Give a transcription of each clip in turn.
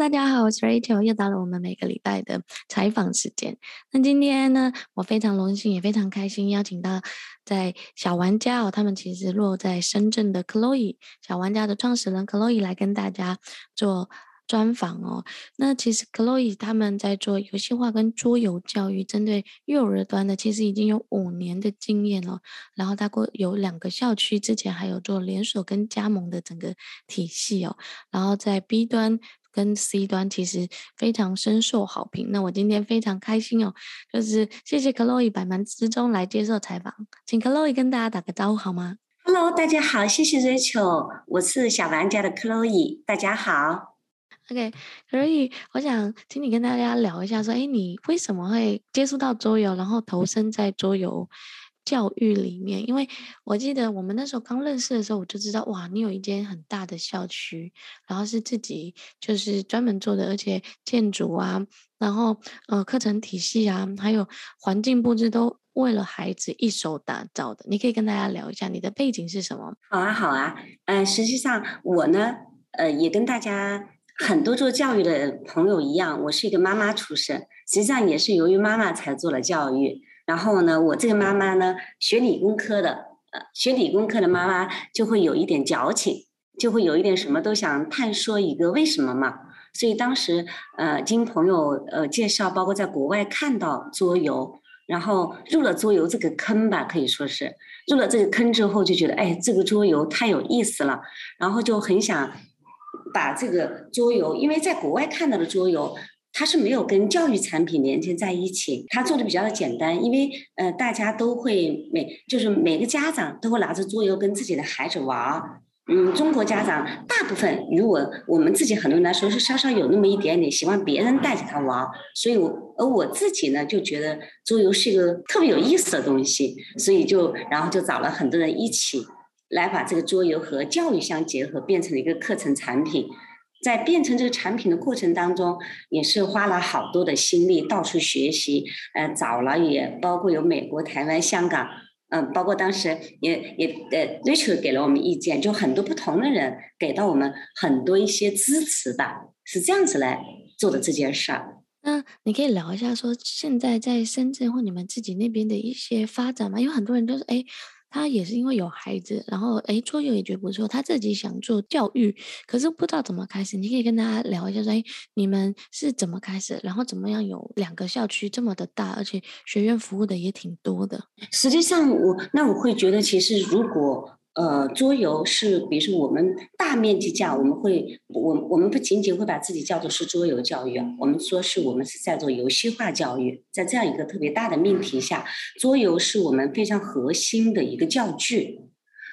大家好，我是 Rachel，又到了我们每个礼拜的采访时间。那今天呢，我非常荣幸，也非常开心，邀请到在小玩家哦，他们其实落在深圳的 Chloe，小玩家的创始人 Chloe 来跟大家做。专访哦，那其实 Chloe 他们在做游戏化跟桌游教育，针对幼儿端的，其实已经有五年的经验了。然后他过有两个校区，之前还有做连锁跟加盟的整个体系哦。然后在 B 端跟 C 端，其实非常深受好评。那我今天非常开心哦，就是谢谢 Chloe 百忙之中来接受采访，请 Chloe 跟大家打个招呼好吗？Hello，大家好，谢谢 Rachel，我是小玩家的 Chloe，大家好。OK，所以我想请你跟大家聊一下，说，哎，你为什么会接触到桌游，然后投身在桌游教育里面？因为我记得我们那时候刚认识的时候，我就知道，哇，你有一间很大的校区，然后是自己就是专门做的，而且建筑啊，然后呃课程体系啊，还有环境布置都为了孩子一手打造的。你可以跟大家聊一下你的背景是什么？好啊，好啊，嗯、呃，实际上我呢，呃，也跟大家。很多做教育的朋友一样，我是一个妈妈出身，实际上也是由于妈妈才做了教育。然后呢，我这个妈妈呢，学理工科的，呃，学理工科的妈妈就会有一点矫情，就会有一点什么都想探索一个为什么嘛。所以当时，呃，经朋友呃介绍，包括在国外看到桌游，然后入了桌游这个坑吧，可以说是入了这个坑之后，就觉得哎，这个桌游太有意思了，然后就很想。把这个桌游，因为在国外看到的桌游，它是没有跟教育产品连接在一起，它做的比较的简单，因为呃大家都会每就是每个家长都会拿着桌游跟自己的孩子玩儿，嗯，中国家长大部分如果我们自己很多人来说是稍稍有那么一点点喜欢别人带着他玩，所以我而我自己呢就觉得桌游是一个特别有意思的东西，所以就然后就找了很多人一起。来把这个桌游和教育相结合，变成了一个课程产品。在变成这个产品的过程当中，也是花了好多的心力，到处学习。呃，找了也包括有美国、台湾、香港，嗯、包括当时也也呃，Rachel 给了我们意见，就很多不同的人给到我们很多一些支持吧，是这样子来做的这件事儿。那你可以聊一下，说现在在深圳或你们自己那边的一些发展吗？因为很多人都说，哎。他也是因为有孩子，然后哎，桌游也觉得不错。他自己想做教育，可是不知道怎么开始。你可以跟大家聊一下说，哎，你们是怎么开始？然后怎么样有两个校区这么的大，而且学院服务的也挺多的。实际上，我那我会觉得，其实如果。呃，桌游是，比如说我们大面积教，我们会，我我们不仅仅会把自己叫做是桌游教育，我们说是我们是在做游戏化教育，在这样一个特别大的命题下，桌游是我们非常核心的一个教具。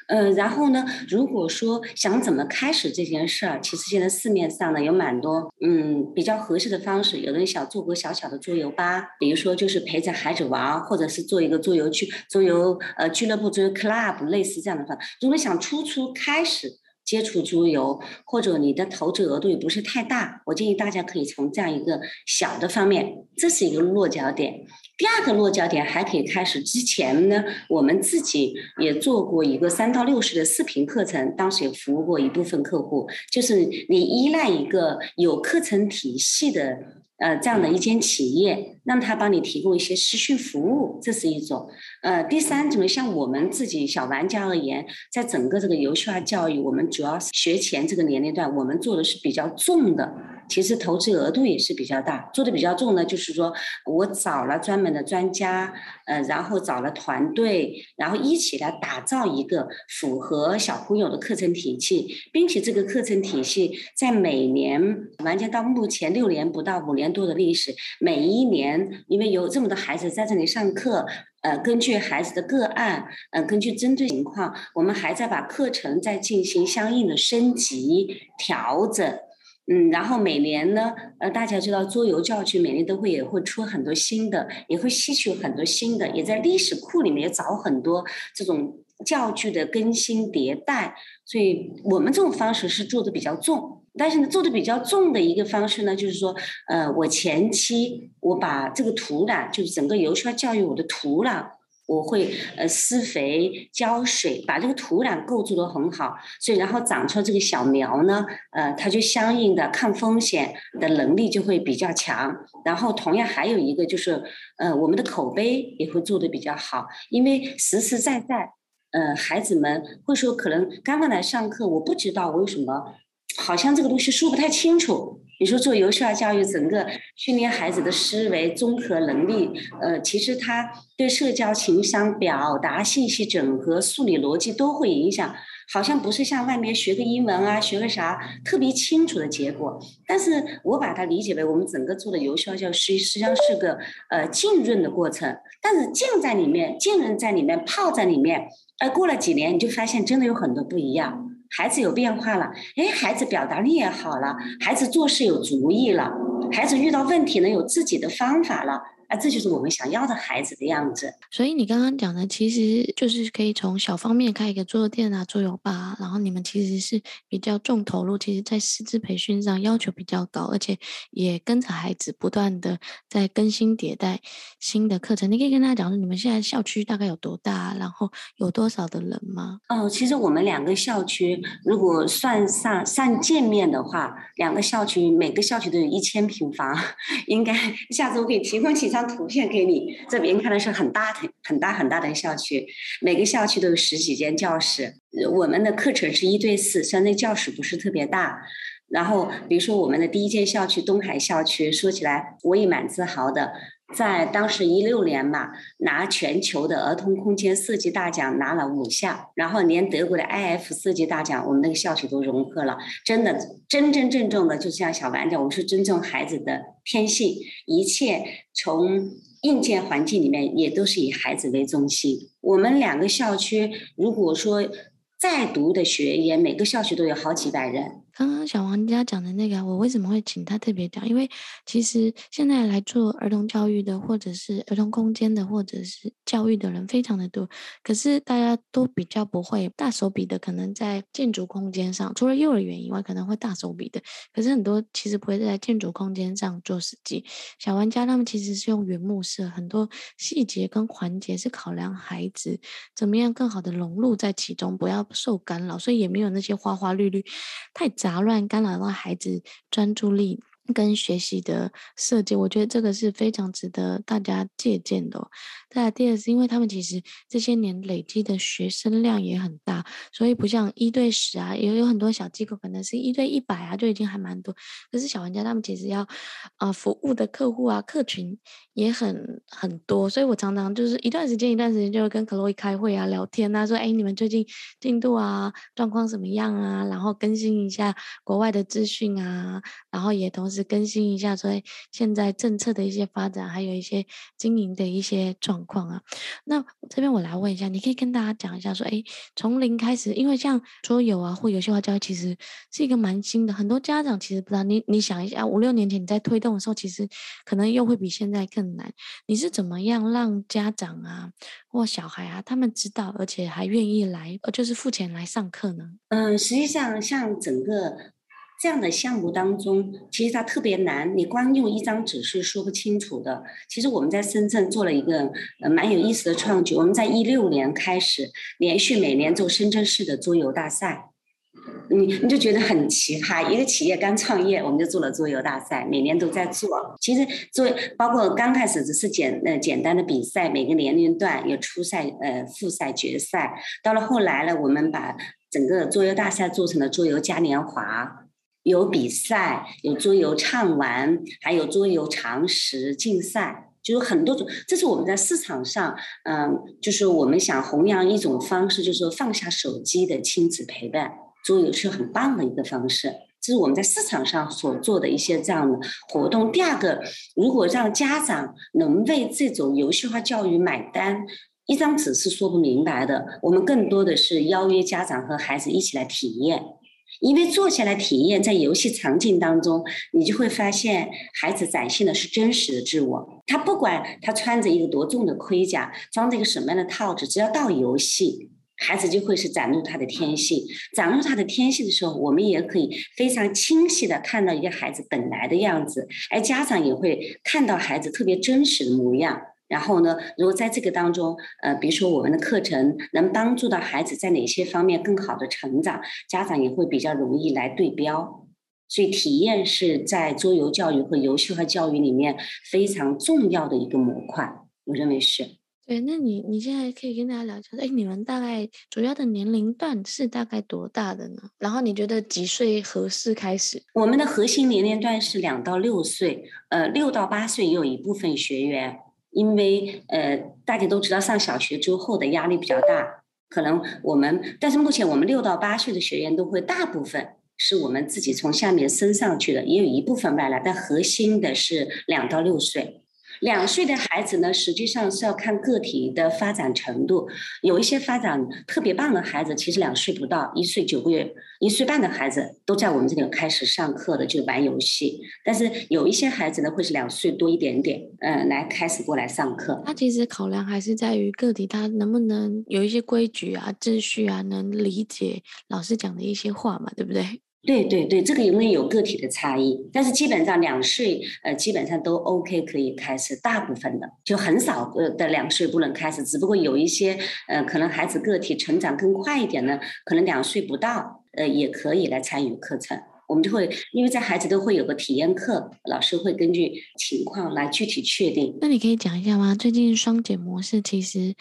呃，然后呢，如果说想怎么开始这件事儿，其实现在市面上呢有蛮多，嗯，比较合适的方式。有的人想做个小小的桌游吧，比如说就是陪着孩子玩，或者是做一个桌游区、桌游呃俱乐部、桌游 club 类似这样的方。如果想初初开始接触桌游，或者你的投资额度也不是太大，我建议大家可以从这样一个小的方面，这是一个落脚点。第二个落脚点还可以开始之前呢，我们自己也做过一个三到六十的视频课程，当时也服务过一部分客户，就是你依赖一个有课程体系的呃这样的一间企业，让他帮你提供一些实训服务，这是一种。呃，第三种像我们自己小玩家而言，在整个这个游戏化教育，我们主要是学前这个年龄段，我们做的是比较重的。其实投资额度也是比较大，做的比较重呢，就是说我找了专门的专家，呃，然后找了团队，然后一起来打造一个符合小朋友的课程体系，并且这个课程体系在每年完全到目前六年不到五年多的历史，每一年因为有这么多孩子在这里上课，呃，根据孩子的个案，呃，根据针对情况，我们还在把课程再进行相应的升级调整。嗯，然后每年呢，呃，大家知道桌游教具每年都会也会出很多新的，也会吸取很多新的，也在历史库里面也找很多这种教具的更新迭代。所以我们这种方式是做的比较重，但是呢，做的比较重的一个方式呢，就是说，呃，我前期我把这个土壤，就是整个游戏化教育我的土壤，我会呃施肥、浇水，把这个土壤构筑得很好，所以然后长出这个小苗呢，呃，它就相应的抗风险的能力就会比较强。然后同样还有一个就是，呃，我们的口碑也会做得比较好，因为实实在在，呃，孩子们会说可能刚刚来上课，我不知道我为什么，好像这个东西说不太清楚。你说做游戏化教育，整个训练孩子的思维综合能力，呃，其实他对社交、情商、表达、信息整合、数理逻辑都会影响。好像不是像外面学个英文啊，学个啥特别清楚的结果。但是我把它理解为我们整个做的游戏化教育，实际上是个呃浸润的过程。但是浸在里面，浸润在里面，泡在里面，呃，过了几年，你就发现真的有很多不一样。孩子有变化了，哎，孩子表达力也好了，孩子做事有主意了，孩子遇到问题能有自己的方法了。啊，这就是我们想要的孩子的样子。所以你刚刚讲的，其实就是可以从小方面开一个桌游店啊、桌游吧啊，然后你们其实是比较重投入，其实在师资培训上要求比较高，而且也跟着孩子不断的在更新迭代新的课程。你可以跟大家讲说，你们现在校区大概有多大，然后有多少的人吗？哦，其实我们两个校区如果算上上建面的话，两个校区每个校区都有一千平方，应该下次我可以提供几张。张图片给你，这边看的是很大的、很大、很大的校区，每个校区都有十几间教室。我们的课程是一对四，虽然那教室不是特别大。然后，比如说我们的第一间校区东海校区，说起来我也蛮自豪的。在当时一六年嘛，拿全球的儿童空间设计大奖拿了五项，然后连德国的 IF 设计大奖，我们那个校区都融合了。真的，真真正正的，就像小王讲，我们是尊重孩子的天性，一切从硬件环境里面也都是以孩子为中心。我们两个校区，如果说在读的学员，每个校区都有好几百人。刚刚小王家讲的那个，我为什么会请他特别讲？因为其实现在来做儿童教育的，或者是儿童空间的，或者是教育的人非常的多，可是大家都比较不会大手笔的，可能在建筑空间上，除了幼儿园以外，可能会大手笔的，可是很多其实不会在建筑空间上做实际。小玩家他们其实是用原木色，很多细节跟环节是考量孩子怎么样更好的融入在其中，不要受干扰，所以也没有那些花花绿绿太杂。杂乱干扰到孩子专注力跟学习的设计，我觉得这个是非常值得大家借鉴的。再来第二是因为他们其实这些年累积的学生量也很大，所以不像一对十啊，也有很多小机构可能是一对一百啊，就已经还蛮多。可是小玩家他们其实要啊、服务的客户啊客群也很很多，所以我常常就是一段时间一段时间就会跟 Chloe 开会啊聊天啊，说哎你们最近进度啊状况怎么样啊，然后更新一下国外的资讯啊，然后也同时更新一下说现在政策的一些发展，还有一些经营的一些状。况啊，那这边我来问一下，你可以跟大家讲一下，说，哎，从零开始，因为像桌游啊或游戏化教育，其实是一个蛮新的，很多家长其实不知道。你你想一下，五六年前你在推动的时候，其实可能又会比现在更难。你是怎么样让家长啊或小孩啊他们知道，而且还愿意来，呃，就是付钱来上课呢？嗯，实际上像整个。这样的项目当中，其实它特别难，你光用一张纸是说不清楚的。其实我们在深圳做了一个呃蛮有意思的创举，我们在一六年开始连续每年做深圳市的桌游大赛，你你就觉得很奇葩，一个企业刚创业，我们就做了桌游大赛，每年都在做。其实做包括刚开始只是简呃简单的比赛，每个年龄段有初赛、呃复赛、决赛，到了后来呢，我们把整个桌游大赛做成了桌游嘉年华。有比赛，有桌游畅玩，还有桌游常识竞赛，就有很多种。这是我们在市场上，嗯，就是我们想弘扬一种方式，就是说放下手机的亲子陪伴，桌游是很棒的一个方式。这是我们在市场上所做的一些这样的活动。第二个，如果让家长能为这种游戏化教育买单，一张纸是说不明白的。我们更多的是邀约家长和孩子一起来体验。因为坐下来体验，在游戏场景当中，你就会发现孩子展现的是真实的自我。他不管他穿着一个多重的盔甲，装着一个什么样的套子，只要到游戏，孩子就会是展露他的天性。展露他的天性的时候，我们也可以非常清晰的看到一个孩子本来的样子，而家长也会看到孩子特别真实的模样。然后呢，如果在这个当中，呃，比如说我们的课程能帮助到孩子在哪些方面更好的成长，家长也会比较容易来对标。所以体验是在桌游教育和游戏化教育里面非常重要的一个模块，我认为是。对，那你你现在可以跟大家聊一下，哎，你们大概主要的年龄段是大概多大的呢？然后你觉得几岁合适开始？我们的核心年龄段是两到六岁，呃，六到八岁也有一部分学员，因为呃大家都知道上小学之后的压力比较大，可能我们，但是目前我们六到八岁的学员都会大部分是我们自己从下面升上去的，也有一部分外来，但核心的是两到六岁。两岁的孩子呢，实际上是要看个体的发展程度。有一些发展特别棒的孩子，其实两岁不到，一岁九个月、一岁半的孩子都在我们这里开始上课的，就玩游戏。但是有一些孩子呢，会是两岁多一点点，嗯、来开始过来上课。他其实考量还是在于个体，他能不能有一些规矩啊、秩序啊，能理解老师讲的一些话嘛，对不对？对对对，这个因为有个体的差异，但是基本上两岁呃基本上都 OK 可以开始，大部分的就很少呃的两岁不能开始，只不过有一些呃可能孩子个体成长更快一点呢，可能两岁不到呃也可以来参与课程。我们就会因为在孩子都会有个体验课，老师会根据情况来具体确定。那你可以讲一下吗？最近双减模式其实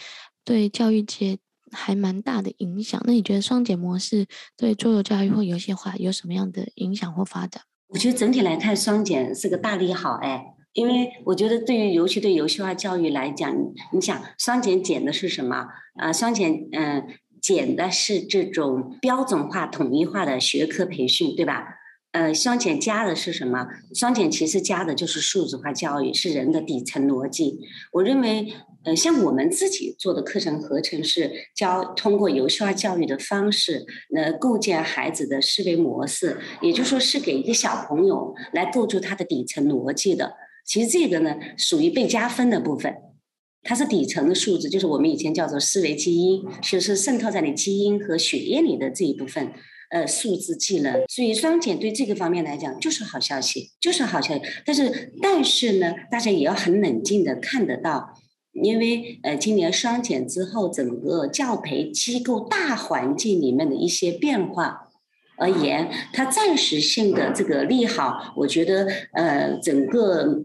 对教育界。还蛮大的影响。那你觉得双减模式对桌游教育或游戏化有什么样的影响或发展？我觉得整体来看，双减是个大利好哎，因为我觉得对于尤其对游戏化教育来讲，你想双减减的是什么？啊，双减嗯减的是这种标准化、统一化的学科培训，对吧？呃，双减加的是什么？双减其实加的就是数字化教育，是人的底层逻辑。我认为。呃，像我们自己做的课程合成是教通过游戏化教育的方式，来构建孩子的思维模式，也就是说是给一个小朋友来构筑他的底层逻辑的。其实这个呢，属于被加分的部分，它是底层的数字，就是我们以前叫做思维基因，就是渗透在你基因和血液里的这一部分，呃，数字技能。所以双减对这个方面来讲就是好消息，就是好消息。但是，但是呢，大家也要很冷静的看得到。因为呃，今年双减之后，整个教培机构大环境里面的一些变化而言，它暂时性的这个利好，我觉得呃，整个。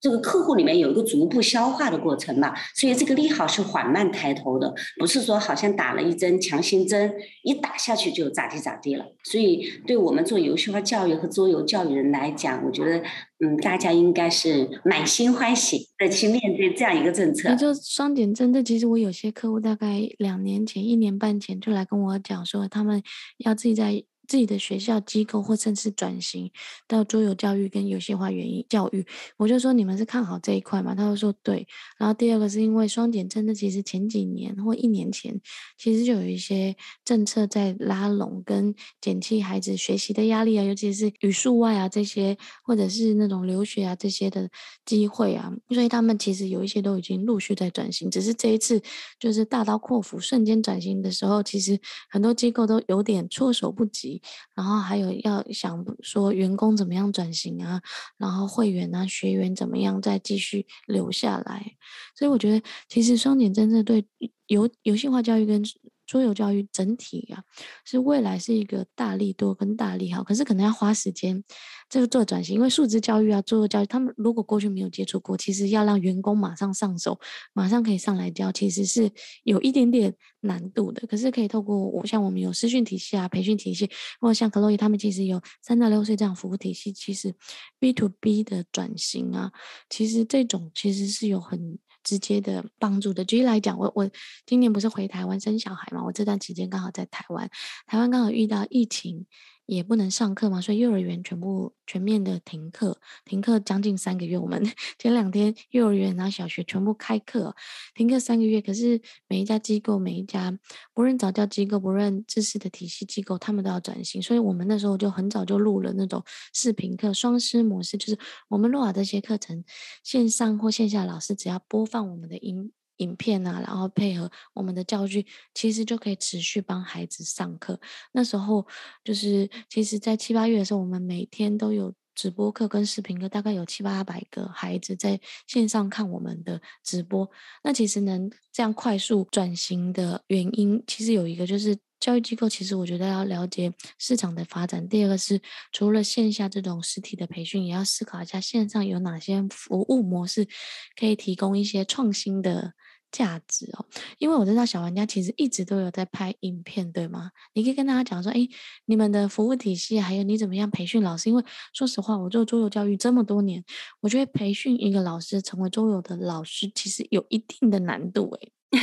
这个客户里面有一个逐步消化的过程嘛，所以这个利好是缓慢抬头的，不是说好像打了一针强心针，一打下去就咋地咋地了。所以对我们做游戏化教育和桌游教育人来讲，我觉得嗯，大家应该是满心欢喜的去面对这样一个政策。就双减政策，其实我有些客户大概两年前、一年半前就来跟我讲说，他们要自己在。自己的学校机构或甚至转型到桌游教育跟游戏化原因教育，我就说你们是看好这一块嘛？他就说对。然后第二个是因为双减政策，其实前几年或一年前，其实就有一些政策在拉拢跟减轻孩子学习的压力啊，尤其是语数外啊这些，或者是那种留学啊这些的机会啊，所以他们其实有一些都已经陆续在转型，只是这一次就是大刀阔斧瞬间转型的时候，其实很多机构都有点措手不及。然后还有要想说员工怎么样转型啊，然后会员啊学员怎么样再继续留下来，所以我觉得其实双减政策对游游戏化教育跟桌游教育整体啊，是未来是一个大利多跟大利好，可是可能要花时间这个做转型，因为数字教育啊、桌游教育，他们如果过去没有接触过，其实要让员工马上上手，马上可以上来教，其实是有一点点难度的。可是可以透过我像我们有师训体系啊、培训体系，或像克洛伊他们其实有三到六岁这样服务体系，其实 B to B 的转型啊，其实这种其实是有很。直接的帮助的，举例来讲，我我今年不是回台湾生小孩嘛，我这段期间刚好在台湾，台湾刚好遇到疫情。也不能上课嘛，所以幼儿园全部全面的停课，停课将近三个月。我们 前两天幼儿园然后小学全部开课，停课三个月。可是每一家机构，每一家不论早教机构，不论知识的体系机构，他们都要转型。所以我们那时候就很早就录了那种视频课，双师模式，就是我们录好这些课程，线上或线下老师只要播放我们的音。影片啊，然后配合我们的教具，其实就可以持续帮孩子上课。那时候就是，其实，在七八月的时候，我们每天都有直播课跟视频课，大概有七八百个孩子在线上看我们的直播。那其实能这样快速转型的原因，其实有一个就是教育机构，其实我觉得要了解市场的发展。第二个是除了线下这种实体的培训，也要思考一下线上有哪些服务模式可以提供一些创新的。价值哦，因为我知道小玩家其实一直都有在拍影片，对吗？你可以跟大家讲说，哎，你们的服务体系，还有你怎么样培训老师？因为说实话，我做桌游教育这么多年，我觉得培训一个老师成为桌游的老师，其实有一定的难度诶。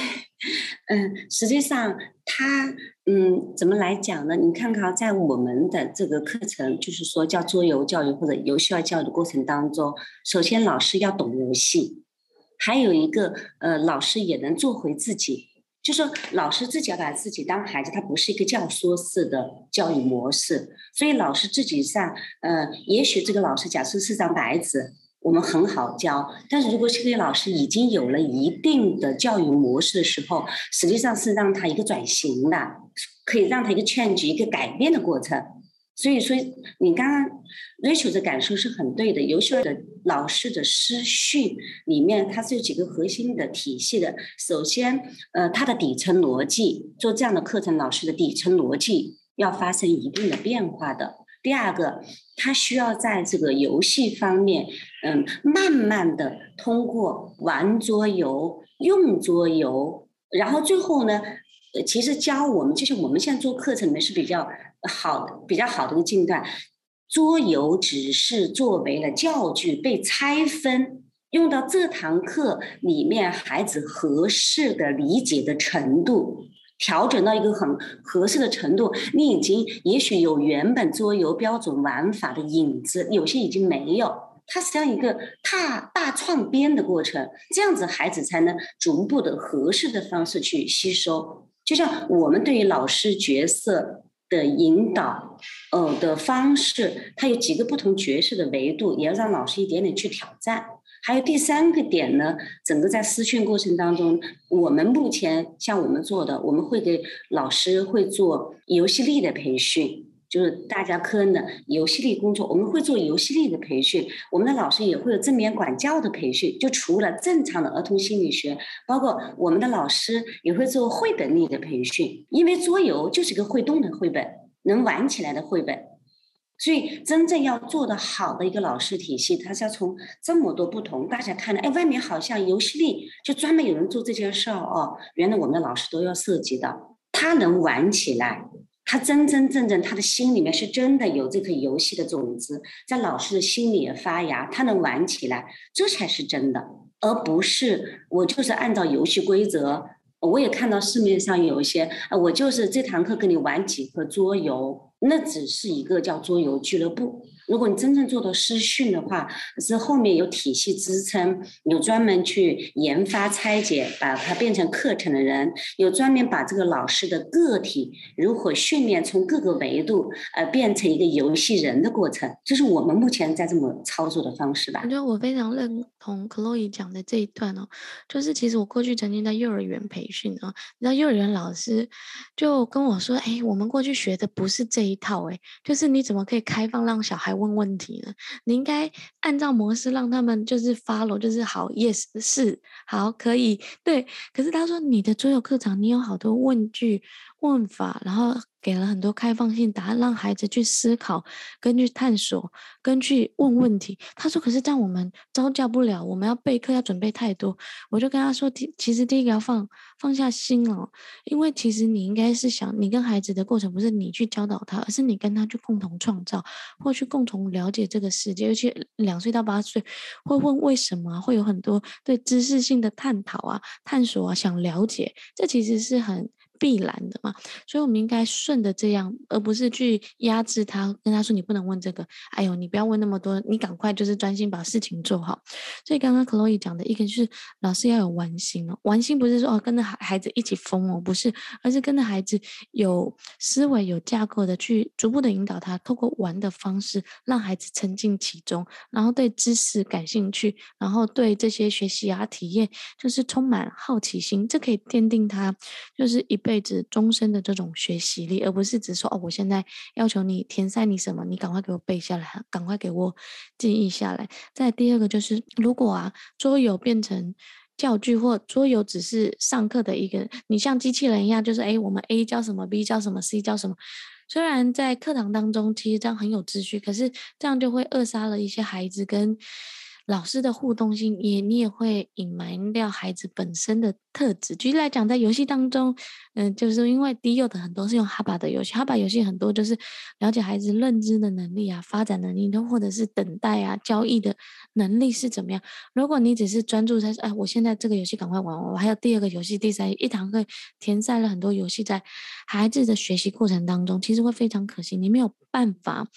嗯，实际上他嗯，怎么来讲呢？你看看，在我们的这个课程，就是说叫桌游教育或者游戏化教育的过程当中，首先老师要懂游戏。还有一个，呃，老师也能做回自己，就说老师自己要把自己当孩子，他不是一个教唆式的教育模式，所以老师自己上，呃，也许这个老师假设是张白纸，我们很好教，但是如果这个老师已经有了一定的教育模式的时候，实际上是让他一个转型的，可以让他一个 change 一个改变的过程。所以说，你刚刚 Rachel 的感受是很对的。游戏的老师的师训里面，它是有几个核心的体系的。首先，呃，它的底层逻辑，做这样的课程，老师的底层逻辑要发生一定的变化的。第二个，他需要在这个游戏方面，嗯，慢慢的通过玩桌游、用桌游，然后最后呢，其实教我们，就是我们现在做课程里面是比较。好，比较好的一个阶段，桌游只是作为了教具被拆分，用到这堂课里面孩子合适的理解的程度，调整到一个很合适的程度。你已经也许有原本桌游标准玩法的影子，有些已经没有，它实际上一个大大创编的过程，这样子孩子才能逐步的合适的方式去吸收。就像我们对于老师角色。的引导，呃的方式，它有几个不同角色的维度，也要让老师一点点去挑战。还有第三个点呢，整个在私训过程当中，我们目前像我们做的，我们会给老师会做游戏力的培训，就是大家科恩的游戏力工作，我们会做游戏力的培训，我们的老师也会有正面管教的培训。就除了正常的儿童心理学，包括我们的老师也会做绘本力的培训，因为桌游就是个会动的绘本，能玩起来的绘本。所以，真正要做得好的一个老师体系，它是要从这么多不同，大家看到，哎，外面好像游戏力就专门有人做这件事儿哦，原来我们的老师都要涉及到，他能玩起来，他真真正正他的心里面是真的有这颗游戏的种子，在老师的心里也发芽，他能玩起来，这才是真的，而不是我就是按照游戏规则。我也看到市面上有一些，我就是这堂课跟你玩几个桌游，那只是一个叫桌游俱乐部。如果你真正做到师训的话，是后面有体系支撑，有专门去研发拆解，把它变成课程的人，有专门把这个老师的个体如何训练从各个维度呃变成一个游戏人的过程，这是我们目前在这么操作的方式吧。我觉得我非常认同 Chloe 讲的这一段哦，就是其实我过去曾经在幼儿园培训啊，然后幼儿园老师就跟我说，哎，我们过去学的不是这一套，哎，就是你怎么可以开放让小孩问问题呢？你应该按照模式让他们就是 follow，就是好，yes 是好，可以对。可是他说你的桌游课程，你有好多问句问法，然后。给了很多开放性答案，让孩子去思考、根据探索、根据问问题。他说：“可是这样我们招教不了，我们要备课，要准备太多。”我就跟他说：“第其实第一个要放放下心哦，因为其实你应该是想，你跟孩子的过程不是你去教导他，而是你跟他去共同创造，或去共同了解这个世界。尤其两岁到八岁，会问为什么，会有很多对知识性的探讨啊、探索啊，想了解，这其实是很。”必然的嘛，所以我们应该顺着这样，而不是去压制他，跟他说你不能问这个，哎呦，你不要问那么多，你赶快就是专心把事情做好。所以刚刚 Chloe 讲的一个就是老师要有玩心哦，玩心不是说哦跟着孩孩子一起疯哦，不是，而是跟着孩子有思维、有架构的去逐步的引导他，透过玩的方式让孩子沉浸其中，然后对知识感兴趣，然后对这些学习啊体验就是充满好奇心，这可以奠定他就是一。辈子终身的这种学习力，而不是只说哦，我现在要求你填塞你什么，你赶快给我背下来，赶快给我记忆下来。再第二个就是，如果啊桌游变成教具或桌游只是上课的一个，你像机器人一样，就是诶，我们 A 教什么，B 教什么，C 教什么。虽然在课堂当中，其实这样很有秩序，可是这样就会扼杀了一些孩子跟老师的互动性，也你也会隐瞒掉孩子本身的特质。举例来讲，在游戏当中，嗯，就是因为低幼的很多是用哈巴的游戏，哈巴游戏很多就是了解孩子认知的能力啊、发展能力，都或者是等待啊、交易的能力是怎么样。如果你只是专注在哎，我现在这个游戏赶快玩，我还有第二个游戏、第三一堂课填塞了很多游戏在孩子的学习过程当中，其实会非常可惜。你没有办法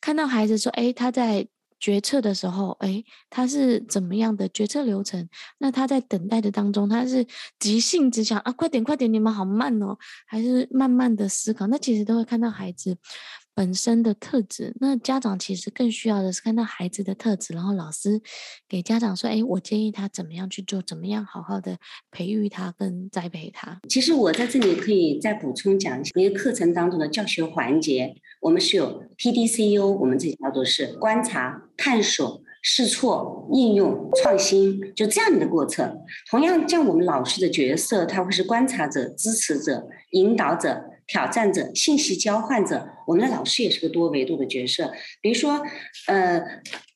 看到孩子说，哎，他在。决策的时候，诶，他是怎么样的决策流程？那他在等待的当中，他是急性子想啊，快点快点，你们好慢哦，还是慢慢的思考？那其实都会看到孩子本身的特质，那家长其实更需要的是看到孩子的特质，然后老师给家长说：“哎，我建议他怎么样去做，怎么样好好的培育他跟栽培他。”其实我在这里可以再补充讲一下，因为课程当中的教学环节，我们是有 PDCU，我们这叫做是观察、探索、试错、应用、创新，就这样的过程。同样，像我们老师的角色，他会是观察者、支持者、引导者。挑战者、信息交换者，我们的老师也是个多维度的角色。比如说，呃，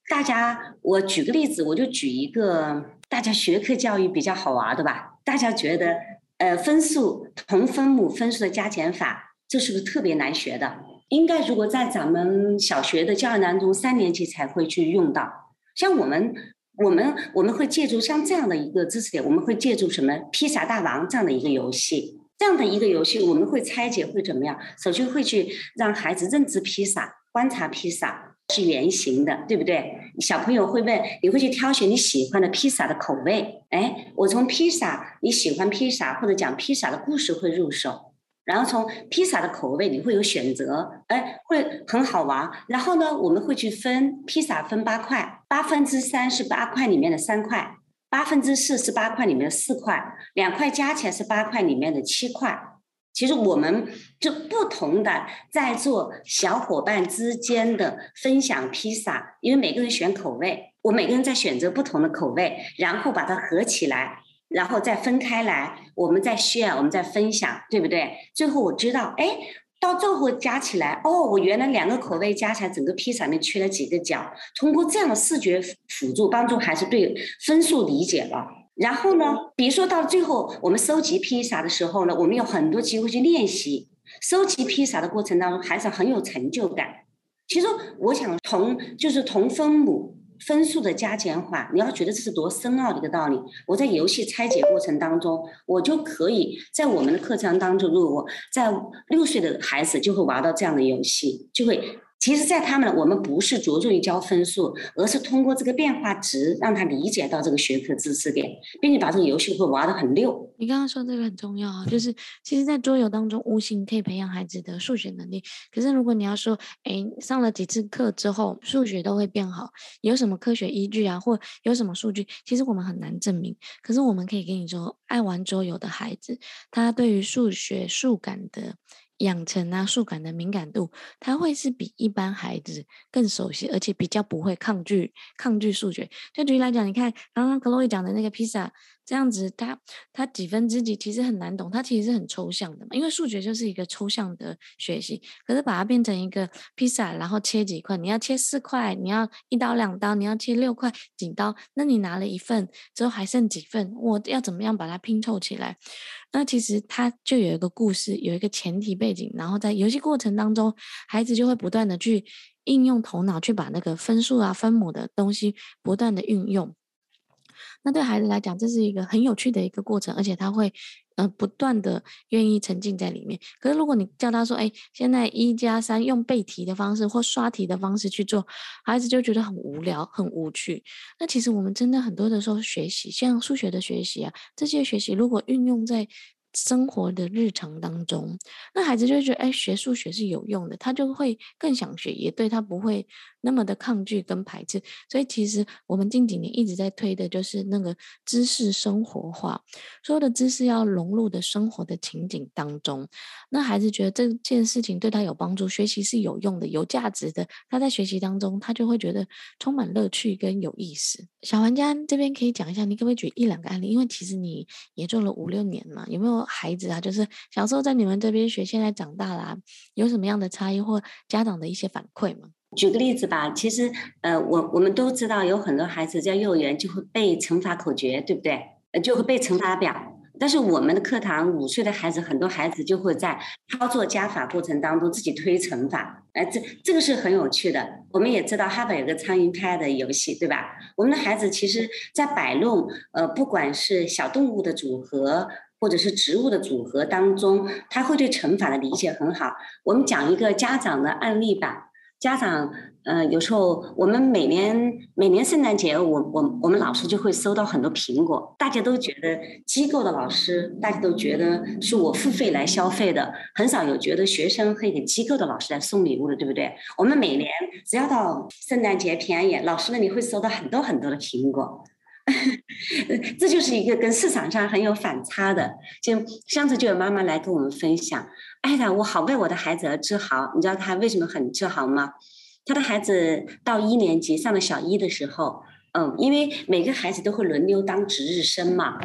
大家，我举个例子，我就举一个大家学科教育比较好玩的吧。大家觉得，呃，分数同分母分数的加减法，这是不是特别难学的？应该如果在咱们小学的教育当中，三年级才会去用到。像我们，我们我们会借助像这样的一个知识点，我们会借助什么？披萨大王这样的一个游戏。这样的一个游戏，我们会拆解会怎么样？首先会去让孩子认知披萨，观察披萨是圆形的，对不对？小朋友会问，你会去挑选你喜欢的披萨的口味。哎，我从披萨你喜欢披萨或者讲披萨的故事会入手，然后从披萨的口味你会有选择，哎，会很好玩。然后呢，我们会去分披萨分八块，八分之三是八块里面的三块。八分之四是八块里面的四块，两块加起来是八块里面的七块。其实我们就不同的在做小伙伴之间的分享披萨，因为每个人选口味，我每个人在选择不同的口味，然后把它合起来，然后再分开来，我们再 share，我们再分享，对不对？最后我知道，哎。到最后加起来，哦，我原来两个口味加起来，整个披萨里面缺了几个角。通过这样的视觉辅助帮助孩子对分数理解了。然后呢，比如说到最后我们收集披萨的时候呢，我们有很多机会去练习。收集披萨的过程当中，孩子很有成就感。其实我想同就是同分母。分数的加减法，你要觉得这是多深奥的一个道理。我在游戏拆解过程当中，我就可以在我们的课程当中，如果我在六岁的孩子就会玩到这样的游戏，就会。其实，在他们，我们不是着重于教分数，而是通过这个变化值，让他理解到这个学科知识点，并且把这个游戏会玩得很溜。你刚刚说这个很重要啊，就是 其实，在桌游当中，无形可以培养孩子的数学能力。可是，如果你要说，哎，上了几次课之后，数学都会变好，有什么科学依据啊，或有什么数据？其实我们很难证明。可是，我们可以跟你说，爱玩桌游的孩子，他对于数学数感的。养成啊，数感的敏感度，他会是比一般孩子更熟悉，而且比较不会抗拒抗拒数学。就举例来讲，你看刚刚 Chloe 讲的那个披萨。这样子，它它几分之几其实很难懂，它其实是很抽象的嘛。因为数学就是一个抽象的学习，可是把它变成一个披萨，然后切几块，你要切四块，你要一刀两刀，你要切六块几刀，那你拿了一份之后还剩几份？我要怎么样把它拼凑起来？那其实它就有一个故事，有一个前提背景，然后在游戏过程当中，孩子就会不断的去应用头脑，去把那个分数啊、分母的东西不断的运用。那对孩子来讲，这是一个很有趣的一个过程，而且他会呃不断的愿意沉浸在里面。可是如果你叫他说，哎，现在一加三用背题的方式或刷题的方式去做，孩子就觉得很无聊、很无趣。那其实我们真的很多的时候学习，像数学的学习啊，这些学习如果运用在生活的日常当中，那孩子就会觉得，哎，学数学是有用的，他就会更想学，也对他不会那么的抗拒跟排斥。所以其实我们近几年一直在推的就是那个知识生活化，所有的知识要融入的生活的情景当中，那孩子觉得这件事情对他有帮助，学习是有用的、有价值的，他在学习当中他就会觉得充满乐趣跟有意思。小玩家这边可以讲一下，你可不可以举一两个案例？因为其实你也做了五六年嘛，有没有？孩子啊，就是小时候在你们这边学，现在长大了，有什么样的差异或家长的一些反馈吗？举个例子吧，其实呃，我我们都知道有很多孩子在幼儿园就会背乘法口诀，对不对？就会背乘法表。但是我们的课堂，五岁的孩子，很多孩子就会在操作加法过程当中自己推乘法，哎，这这个是很有趣的。我们也知道哈佛有个苍蝇拍的游戏，对吧？我们的孩子其实，在摆弄呃，不管是小动物的组合，或者是植物的组合当中，他会对乘法的理解很好。我们讲一个家长的案例吧。家长，呃，有时候我们每年每年圣诞节，我我我们老师就会收到很多苹果。大家都觉得机构的老师，大家都觉得是我付费来消费的，很少有觉得学生可以给机构的老师来送礼物的，对不对？我们每年只要到圣诞节平安夜，老师那里会收到很多很多的苹果。这就是一个跟市场上很有反差的。就上次就有妈妈来跟我们分享，哎呀，我好为我的孩子而自豪。你知道他为什么很自豪吗？他的孩子到一年级上了小一的时候，嗯，因为每个孩子都会轮流当值日生嘛，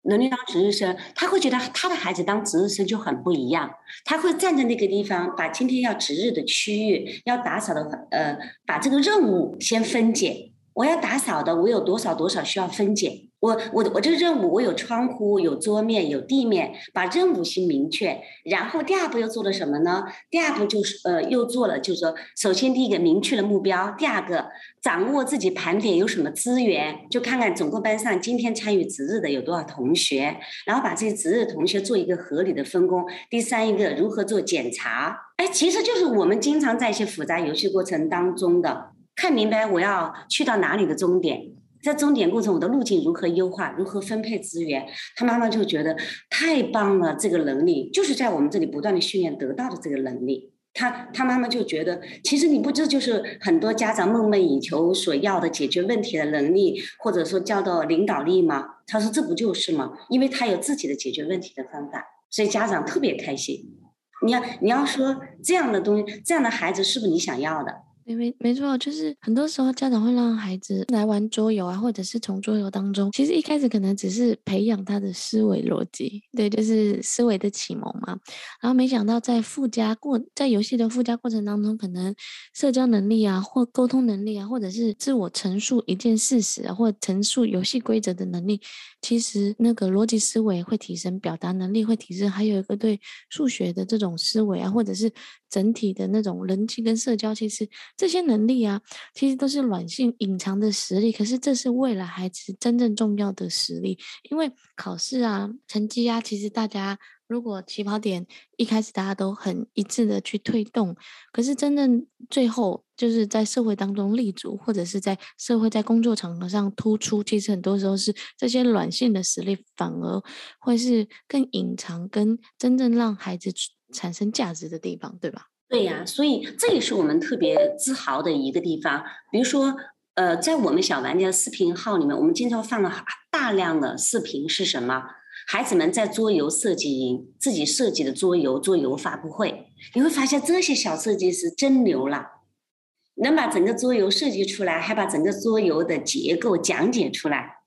轮流当值日生，他会觉得他的孩子当值日生就很不一样。他会站在那个地方，把今天要值日的区域要打扫的，呃，把这个任务先分解。我要打扫的，我有多少多少需要分解。我我我这个任务，我有窗户，有桌面，有地面，把任务先明确。然后第二步又做了什么呢？第二步就是呃，又做了，就是说，首先第一个明确了目标，第二个掌握自己盘点有什么资源，就看看总共班上今天参与值日的有多少同学，然后把这些值日同学做一个合理的分工。第三一个如何做检查？哎，其实就是我们经常在一些复杂游戏过程当中的。看明白我要去到哪里的终点，在终点过程我的路径如何优化，如何分配资源，他妈妈就觉得太棒了，这个能力就是在我们这里不断的训练得到的这个能力。他他妈妈就觉得，其实你不这就是很多家长梦寐以求所要的解决问题的能力，或者说叫做领导力吗？他说这不就是吗？因为他有自己的解决问题的方法，所以家长特别开心。你要你要说这样的东西，这样的孩子是不是你想要的？没没错，就是很多时候家长会让孩子来玩桌游啊，或者是从桌游当中，其实一开始可能只是培养他的思维逻辑，对，就是思维的启蒙嘛。然后没想到在附加过，在游戏的附加过程当中，可能社交能力啊，或沟通能力啊，或者是自我陈述一件事实啊，或陈述游戏规则的能力，其实那个逻辑思维会提升，表达能力会提升，还有一个对数学的这种思维啊，或者是整体的那种人际跟社交，其实。这些能力啊，其实都是软性隐藏的实力，可是这是未来孩子真正重要的实力。因为考试啊、成绩啊，其实大家如果起跑点一开始大家都很一致的去推动，可是真正最后就是在社会当中立足，或者是在社会在工作场合上突出，其实很多时候是这些软性的实力反而会是更隐藏跟真正让孩子产生价值的地方，对吧？对呀，所以这也是我们特别自豪的一个地方。比如说，呃，在我们小玩家视频号里面，我们经常放了大量的视频，是什么？孩子们在桌游设计营自己设计的桌游桌游发布会，你会发现这些小设计师真牛了，能把整个桌游设计出来，还把整个桌游的结构讲解出来。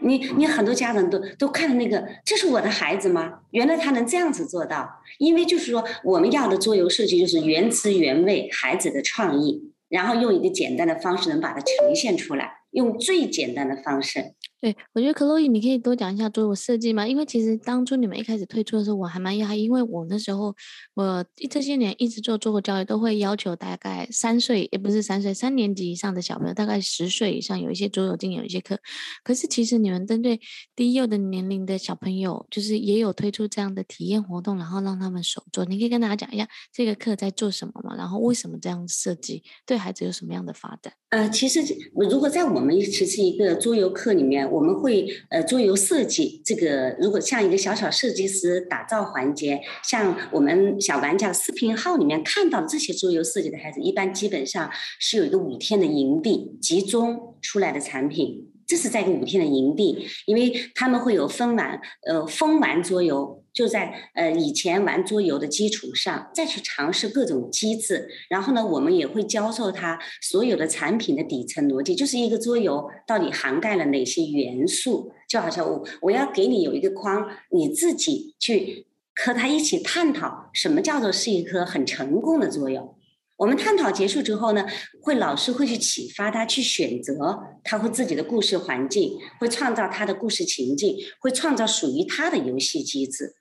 你你很多家长都都看那个，这是我的孩子吗？原来他能这样子做到，因为就是说我们要的桌游设计就是原汁原味，孩子的创意，然后用一个简单的方式能把它呈现出来，用最简单的方式。对，我觉得 Chloe，你可以多讲一下桌游设计吗？因为其实当初你们一开始推出的时候，我还蛮讶异，因为我那时候我这些年一直做桌游教育，都会要求大概三岁，也不是三岁，三年级以上的小朋友，大概十岁以上有一些桌游经验，有一些课。可是其实你们针对低幼的年龄的小朋友，就是也有推出这样的体验活动，然后让他们手做。你可以跟大家讲一下这个课在做什么吗？然后为什么这样设计，对孩子有什么样的发展？呃，其实如果在我们其实一个桌游课里面。我们会呃桌游设计这个，如果像一个小小设计师打造环节，像我们小玩家视频号里面看到的这些桌游设计的孩子，一般基本上是有一个五天的营地集中出来的产品。这是在一个五天的营地，因为他们会有分玩，呃，分玩桌游，就在呃以前玩桌游的基础上，再去尝试各种机制。然后呢，我们也会教授他所有的产品的底层逻辑，就是一个桌游到底涵盖了哪些元素。就好像我我要给你有一个框，你自己去和他一起探讨什么叫做是一颗很成功的桌游。我们探讨结束之后呢，会老师会去启发他去选择，他会自己的故事环境，会创造他的故事情境，会创造属于他的游戏机制。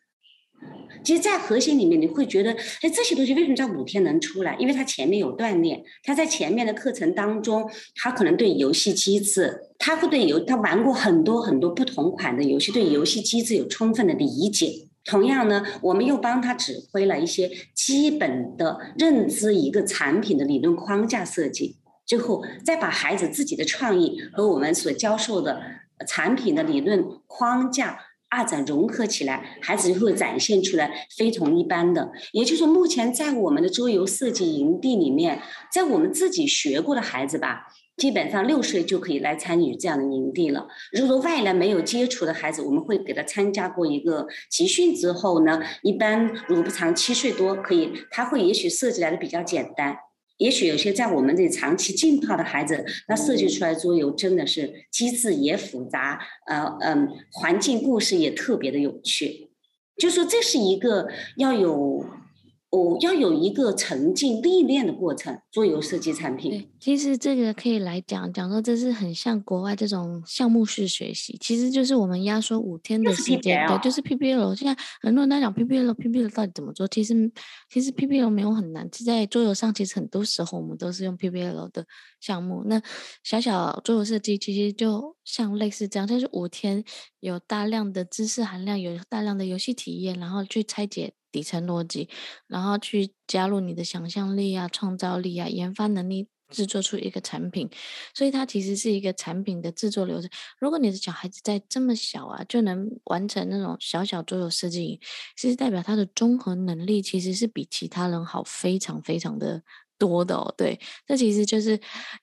其实，在核心里面，你会觉得，哎，这些东西为什么在五天能出来？因为他前面有锻炼，他在前面的课程当中，他可能对游戏机制，他会对游，他玩过很多很多不同款的游戏，对游戏机制有充分的理解。同样呢，我们又帮他指挥了一些基本的认知一个产品的理论框架设计，最后再把孩子自己的创意和我们所教授的产品的理论框架二者融合起来，孩子就会展现出来非同一般的。也就是说，目前在我们的桌游设计营地里面，在我们自己学过的孩子吧。基本上六岁就可以来参与这样的营地了。如果外来没有接触的孩子，我们会给他参加过一个集训之后呢，一般如果不长七岁多，可以他会也许设计来的比较简单。也许有些在我们这里长期浸泡的孩子，那设计出来桌游真的是机制也复杂，呃嗯，环境故事也特别的有趣。就说这是一个要有。哦，要有一个沉浸历练的过程。做游设计产品，对，其实这个可以来讲讲说，这是很像国外这种项目式学习，其实就是我们压缩五天的时间，对，就是 PPL。现在很多人在讲 PPL，PPL 到底怎么做？其实其实 PPL 没有很难，在桌游上，其实很多时候我们都是用 PPL 的项目。那小小桌游设计其实就像类似这样，就是五天有大量的知识含量，有大量的游戏体验，然后去拆解。底层逻辑，然后去加入你的想象力啊、创造力啊、研发能力，制作出一个产品。所以它其实是一个产品的制作流程。如果你的小孩子在这么小啊，就能完成那种小小桌游设计，其实代表他的综合能力其实是比其他人好非常非常的。多的哦，对，这其实就是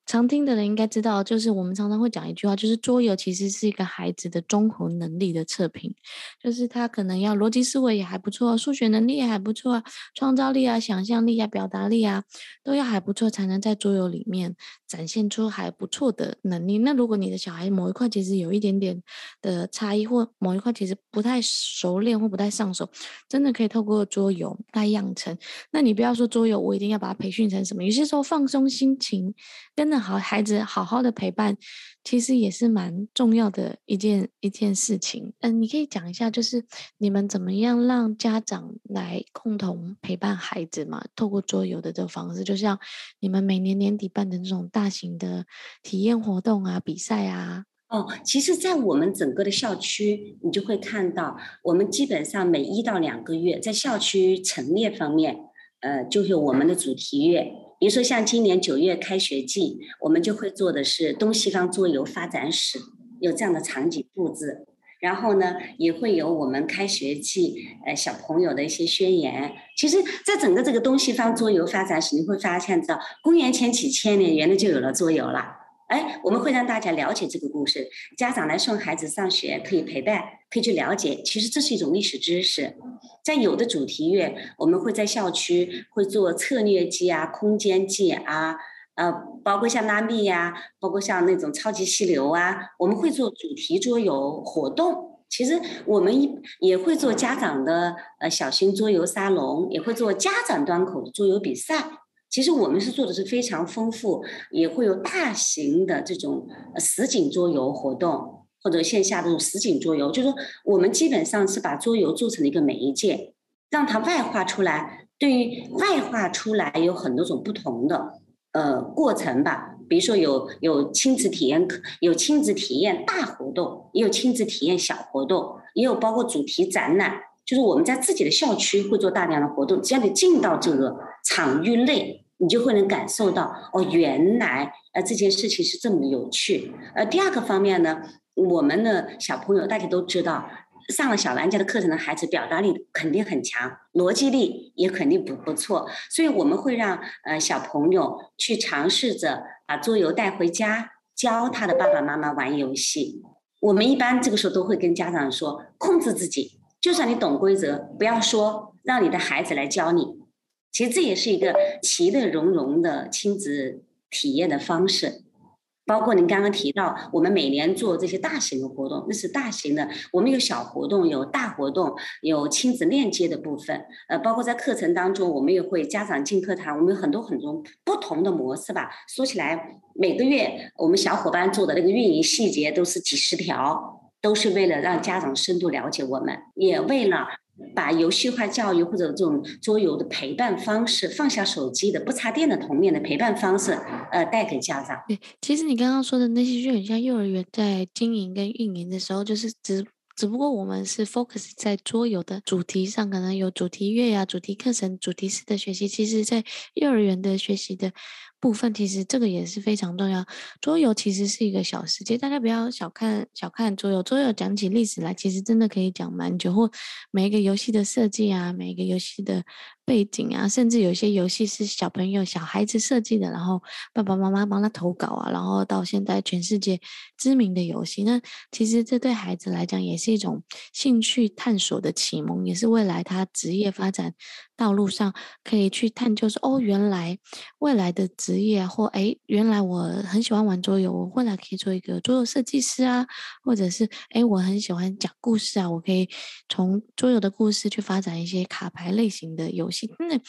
常听的人应该知道，就是我们常常会讲一句话，就是桌游其实是一个孩子的综合能力的测评，就是他可能要逻辑思维也还不错，数学能力也还不错，创造力啊、想象力啊、表达力啊都要还不错，才能在桌游里面展现出还不错的能力。那如果你的小孩某一块其实有一点点的差异，或某一块其实不太熟练或不太上手，真的可以透过桌游来养成。那你不要说桌游，我一定要把它培训成。什么？有些时候放松心情，跟着好孩子好好的陪伴，其实也是蛮重要的一件一件事情。嗯，你可以讲一下，就是你们怎么样让家长来共同陪伴孩子嘛？透过桌游的这个方式，就像你们每年年底办的那种大型的体验活动啊、比赛啊。哦，其实，在我们整个的校区，你就会看到，我们基本上每一到两个月，在校区陈列方面。呃，就是我们的主题乐，比如说像今年九月开学季，我们就会做的是东西方桌游发展史，有这样的场景布置。然后呢，也会有我们开学季呃小朋友的一些宣言。其实，在整个这个东西方桌游发展史，你会发现到公元前几千年原来就有了桌游了。哎，我们会让大家了解这个故事，家长来送孩子上学可以陪伴，可以去了解。其实这是一种历史知识。在有的主题月，我们会在校区会做策略季啊、空间季啊，呃，包括像拉密呀，包括像那种超级溪流啊，我们会做主题桌游活动。其实我们也会做家长的呃小型桌游沙龙，也会做家长端口的桌游比赛。其实我们是做的是非常丰富，也会有大型的这种实景桌游活动，或者线下的这种实景桌游，就是说我们基本上是把桌游做成了一个媒介，让它外化出来。对于外化出来有很多种不同的呃过程吧，比如说有有亲子体验课，有亲子体验大活动，也有亲子体验小活动，也有包括主题展览，就是我们在自己的校区会做大量的活动，只要你进到这个场域内。你就会能感受到哦，原来呃这件事情是这么有趣。呃，第二个方面呢，我们的小朋友大家都知道，上了小玩家的课程的孩子表达力肯定很强，逻辑力也肯定不不错，所以我们会让呃小朋友去尝试着把桌游带回家，教他的爸爸妈妈玩游戏。我们一般这个时候都会跟家长说，控制自己，就算你懂规则，不要说，让你的孩子来教你。其实这也是一个其乐融融的亲子体验的方式。包括您刚刚提到，我们每年做这些大型的活动，那是大型的。我们有小活动，有大活动，有亲子链接的部分。呃，包括在课程当中，我们也会家长进课堂，我们有很多很多不同的模式吧。说起来，每个月我们小伙伴做的那个运营细节都是几十条，都是为了让家长深度了解我们，也为了。把游戏化教育或者这种桌游的陪伴方式，放下手机的不插电的童年的陪伴方式，呃，带给家长。对，其实你刚刚说的那些就很像幼儿园在经营跟运营的时候，就是只只不过我们是 focus 在桌游的主题上，可能有主题乐呀、主题课程、主题式的学习。其实，在幼儿园的学习的。部分其实这个也是非常重要。桌游其实是一个小世界，大家不要小看小看桌游。桌游讲起历史来，其实真的可以讲蛮久。或每一个游戏的设计啊，每一个游戏的背景啊，甚至有些游戏是小朋友、小孩子设计的，然后爸爸妈妈帮他投稿啊，然后到现在全世界知名的游戏。那其实这对孩子来讲也是一种兴趣探索的启蒙，也是未来他职业发展道路上可以去探究说，哦，原来未来的职职业或哎，原来我很喜欢玩桌游，我未来可以做一个桌游设计师啊，或者是哎，我很喜欢讲故事啊，我可以从桌游的故事去发展一些卡牌类型的游戏。那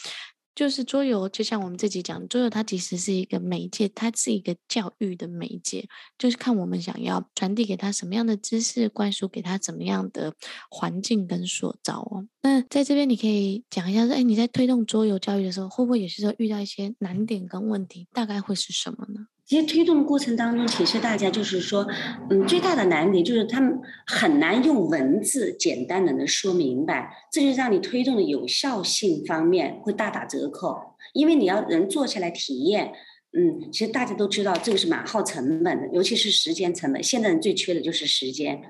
就是桌游，就像我们自己讲，桌游它其实是一个媒介，它是一个教育的媒介，就是看我们想要传递给他什么样的知识，灌输给他怎么样的环境跟塑造哦。那在这边你可以讲一下说，哎，你在推动桌游教育的时候，会不会有些时候遇到一些难点跟问题？大概会是什么呢？其实推动过程当中，其实大家就是说，嗯，最大的难点就是他们很难用文字简单的能说明白，这就让你推动的有效性方面会大打折扣，因为你要人坐下来体验，嗯，其实大家都知道这个是蛮耗成本的，尤其是时间成本，现在人最缺的就是时间。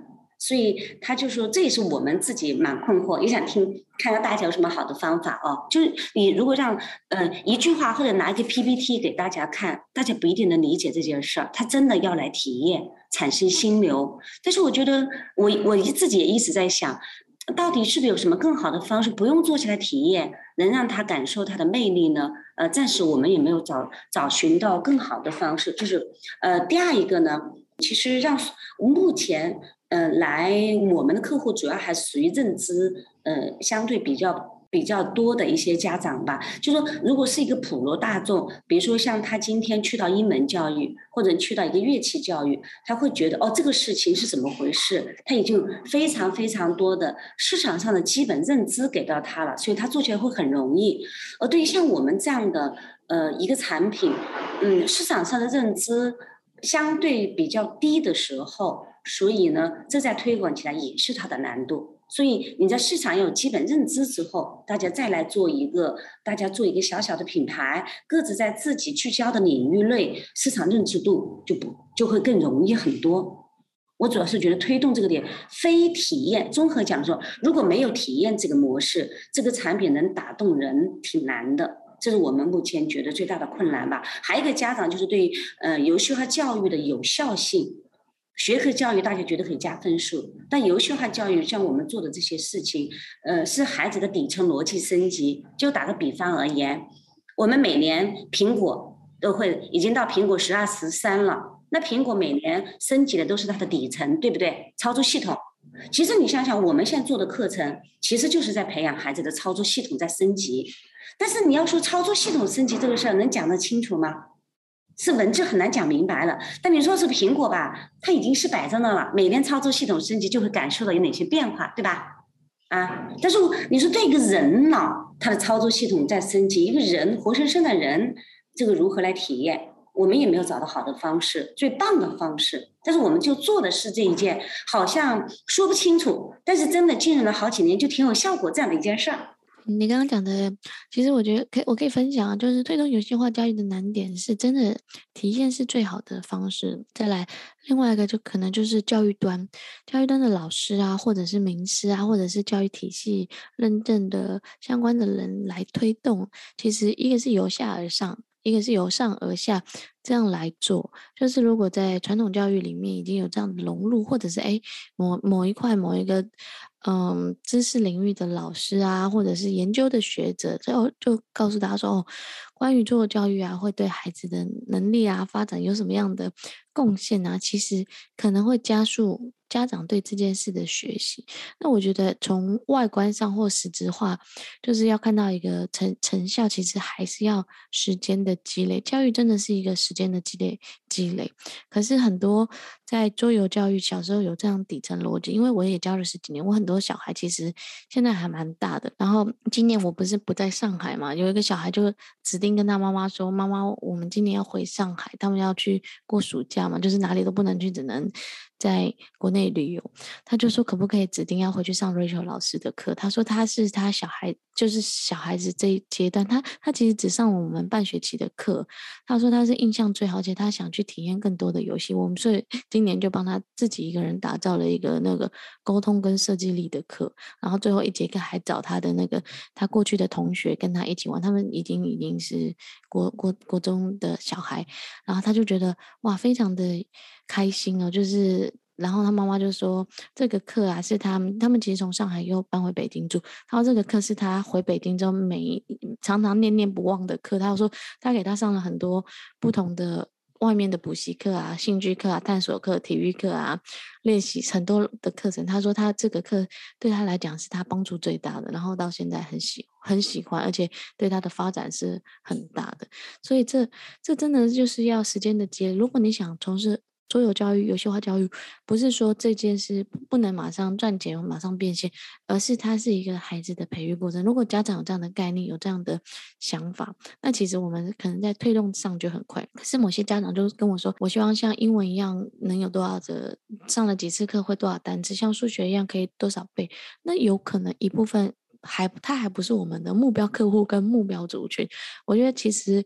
所以他就说，这也是我们自己蛮困惑，也想听看看大家有什么好的方法哦。就是你如果让呃一句话或者拿一个 PPT 给大家看，大家不一定能理解这件事儿。他真的要来体验，产生心流。但是我觉得我我自己也一直在想，到底是不是有什么更好的方式，不用坐下来体验，能让他感受他的魅力呢？呃，暂时我们也没有找找寻到更好的方式。就是呃第二一个呢，其实让目前。呃，来我们的客户主要还是属于认知呃相对比较比较多的一些家长吧。就说如果是一个普罗大众，比如说像他今天去到英文教育或者去到一个乐器教育，他会觉得哦这个事情是怎么回事？他已经非常非常多的市场上的基本认知给到他了，所以他做起来会很容易。而对于像我们这样的呃一个产品，嗯，市场上的认知相对比较低的时候。所以呢，这在推广起来也是它的难度。所以你在市场有基本认知之后，大家再来做一个，大家做一个小小的品牌，各自在自己聚焦的领域内，市场认知度就不就会更容易很多。我主要是觉得推动这个点，非体验综合讲说，如果没有体验这个模式，这个产品能打动人挺难的。这是我们目前觉得最大的困难吧。还有一个家长就是对呃游戏化教育的有效性。学科教育大家觉得可以加分数，但游戏化教育像我们做的这些事情，呃，是孩子的底层逻辑升级。就打个比方而言，我们每年苹果都会已经到苹果十二、十三了，那苹果每年升级的都是它的底层，对不对？操作系统。其实你想想，我们现在做的课程，其实就是在培养孩子的操作系统在升级。但是你要说操作系统升级这个事儿，能讲得清楚吗？是文字很难讲明白了，但你说是苹果吧，它已经是摆在那了。每年操作系统升级，就会感受到有哪些变化，对吧？啊，但是你说对一个人脑，它的操作系统在升级，一个人活生生的人，这个如何来体验？我们也没有找到好的方式，最棒的方式。但是我们就做的是这一件，好像说不清楚，但是真的经营了好几年，就挺有效果这样的一件事儿。你刚刚讲的，其实我觉得可以，我可以分享啊，就是推动游戏化教育的难点是真的体现是最好的方式。再来，另外一个就可能就是教育端，教育端的老师啊，或者是名师啊，或者是教育体系认证的相关的人来推动。其实一个是由下而上，一个是由上而下这样来做。就是如果在传统教育里面已经有这样的融入，或者是诶某某一块某一个。嗯，知识领域的老师啊，或者是研究的学者，就就告诉大家说，哦，关于做教育啊，会对孩子的能力啊发展有什么样的贡献啊？其实可能会加速。家长对这件事的学习，那我觉得从外观上或实质化，就是要看到一个成成效，其实还是要时间的积累。教育真的是一个时间的积累积累。可是很多在桌游教育小时候有这样底层逻辑，因为我也教了十几年，我很多小孩其实现在还蛮大的。然后今年我不是不在上海嘛，有一个小孩就指定跟他妈妈说：“妈妈，我们今年要回上海，他们要去过暑假嘛，就是哪里都不能去，只能。”在国内旅游，他就说可不可以指定要回去上 Rachel 老师的课？他说他是他小孩，就是小孩子这一阶段，他他其实只上我们半学期的课。他说他是印象最好，而且他想去体验更多的游戏。我们所以今年就帮他自己一个人打造了一个那个沟通跟设计力的课，然后最后一节课还找他的那个他过去的同学跟他一起玩，他们已经已经是国国国中的小孩，然后他就觉得哇，非常的。开心哦，就是，然后他妈妈就说，这个课啊是他们，他们其实从上海又搬回北京住，然后这个课是他回北京之后每常常念念不忘的课。他说他给他上了很多不同的外面的补习课啊、兴趣课啊、探索课、体育课啊、练习很多的课程。他说他这个课对他来讲是他帮助最大的，然后到现在很喜很喜欢，而且对他的发展是很大的。所以这这真的就是要时间的积累。如果你想从事桌游教育、游戏化教育，不是说这件事不能马上赚钱、马上变现，而是它是一个孩子的培育过程。如果家长有这样的概念、有这样的想法，那其实我们可能在推动上就很快。可是某些家长就跟我说：“我希望像英文一样，能有多少的上了几次课会多少单词，像数学一样可以多少倍。”那有可能一部分还他还不是我们的目标客户跟目标族群。我觉得其实。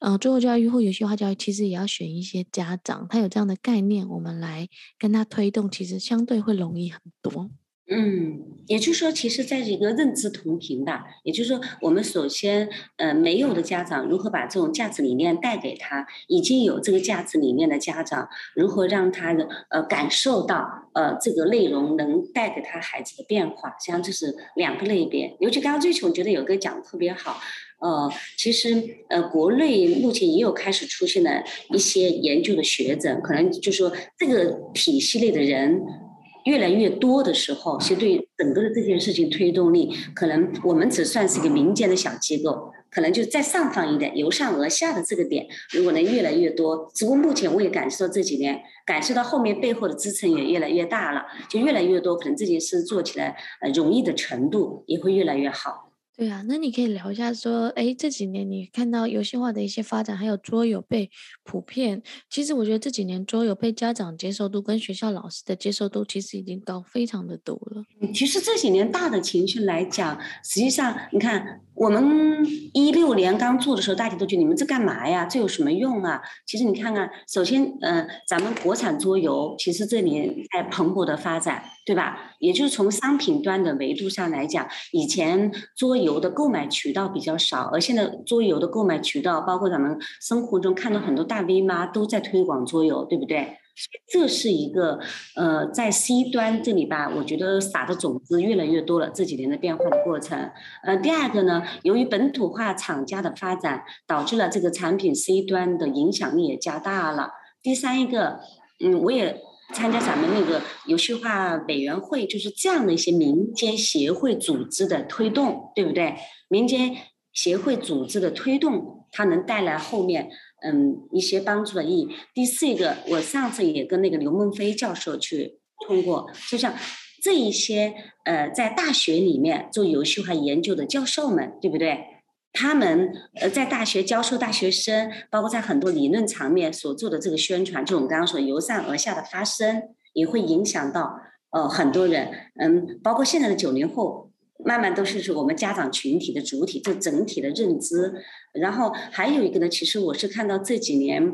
嗯，最后教育或游戏化教育，其实也要选一些家长，他有这样的概念，我们来跟他推动，其实相对会容易很多。嗯，也就是说，其实在这个认知同频吧，也就是说，我们首先，呃，没有的家长如何把这种价值理念带给他，已经有这个价值理念的家长如何让他的呃感受到，呃，这个内容能带给他孩子的变化，实际上这是两个类别。尤其刚刚追求，我觉得有个讲的特别好。呃，其实呃，国内目前也有开始出现了一些研究的学者，可能就说这个体系内的人越来越多的时候，其实对整个的这件事情推动力，可能我们只算是一个民间的小机构，可能就再上方一点，由上而下的这个点，如果能越来越多，只不过目前我也感受到这几年，感受到后面背后的支撑也越来越大了，就越来越多，可能这件事做起来呃容易的程度也会越来越好。对啊，那你可以聊一下说，哎，这几年你看到游戏化的一些发展，还有桌游被普遍。其实我觉得这几年桌游被家长接受度跟学校老师的接受度，其实已经高非常的多了。其实这几年大的情绪来讲，实际上你看。我们一六年刚做的时候，大家都觉得你们这干嘛呀？这有什么用啊？其实你看看，首先，嗯、咱们国产桌游其实这里在蓬勃的发展，对吧？也就是从商品端的维度上来讲，以前桌游的购买渠道比较少，而现在桌游的购买渠道，包括咱们生活中看到很多大 V 妈都在推广桌游，对不对？这是一个，呃，在 C 端这里吧，我觉得撒的种子越来越多了。这几年的变化的过程，呃，第二个呢，由于本土化厂家的发展，导致了这个产品 C 端的影响力也加大了。第三一个，嗯，我也参加咱们那个游戏化委员会，就是这样的一些民间协会组织的推动，对不对？民间协会组织的推动，它能带来后面。嗯，一些帮助的意义。第四一个，我上次也跟那个刘梦飞教授去通过，就像这一些呃，在大学里面做游戏化研究的教授们，对不对？他们呃在大学教授大学生，包括在很多理论层面所做的这个宣传，就我们刚刚说由上而下的发声，也会影响到呃很多人。嗯，包括现在的九零后。慢慢都是是我们家长群体的主体，这整体的认知。然后还有一个呢，其实我是看到这几年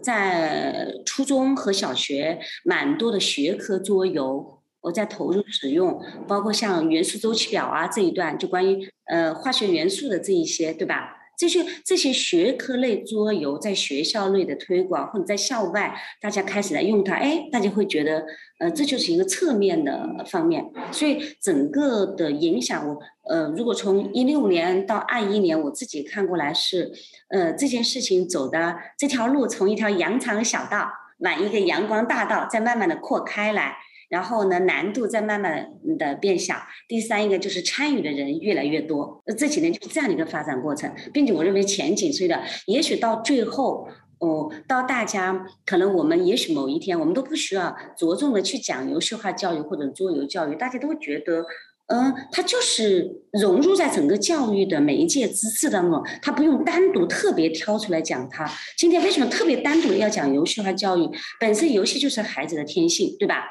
在初中和小学蛮多的学科桌游，我在投入使用，包括像元素周期表啊这一段，就关于呃化学元素的这一些，对吧？这些这些学科类桌游在学校内的推广，或者在校外大家开始来用它，哎，大家会觉得，呃，这就是一个侧面的方面。所以整个的影响，我呃，如果从一六年到二一年，我自己看过来是，呃，这件事情走的这条路从一条羊肠小道往一个阳光大道，再慢慢的扩开来。然后呢，难度在慢慢的变小。第三一个就是参与的人越来越多，这几年就是这样的一个发展过程，并且我认为前景是的。也许到最后，哦，到大家可能我们也许某一天，我们都不需要着重的去讲游戏化教育或者桌游教育，大家都会觉得，嗯，它就是融入在整个教育的每一届资质当中，它不用单独特别挑出来讲它。今天为什么特别单独的要讲游戏化教育？本身游戏就是孩子的天性，对吧？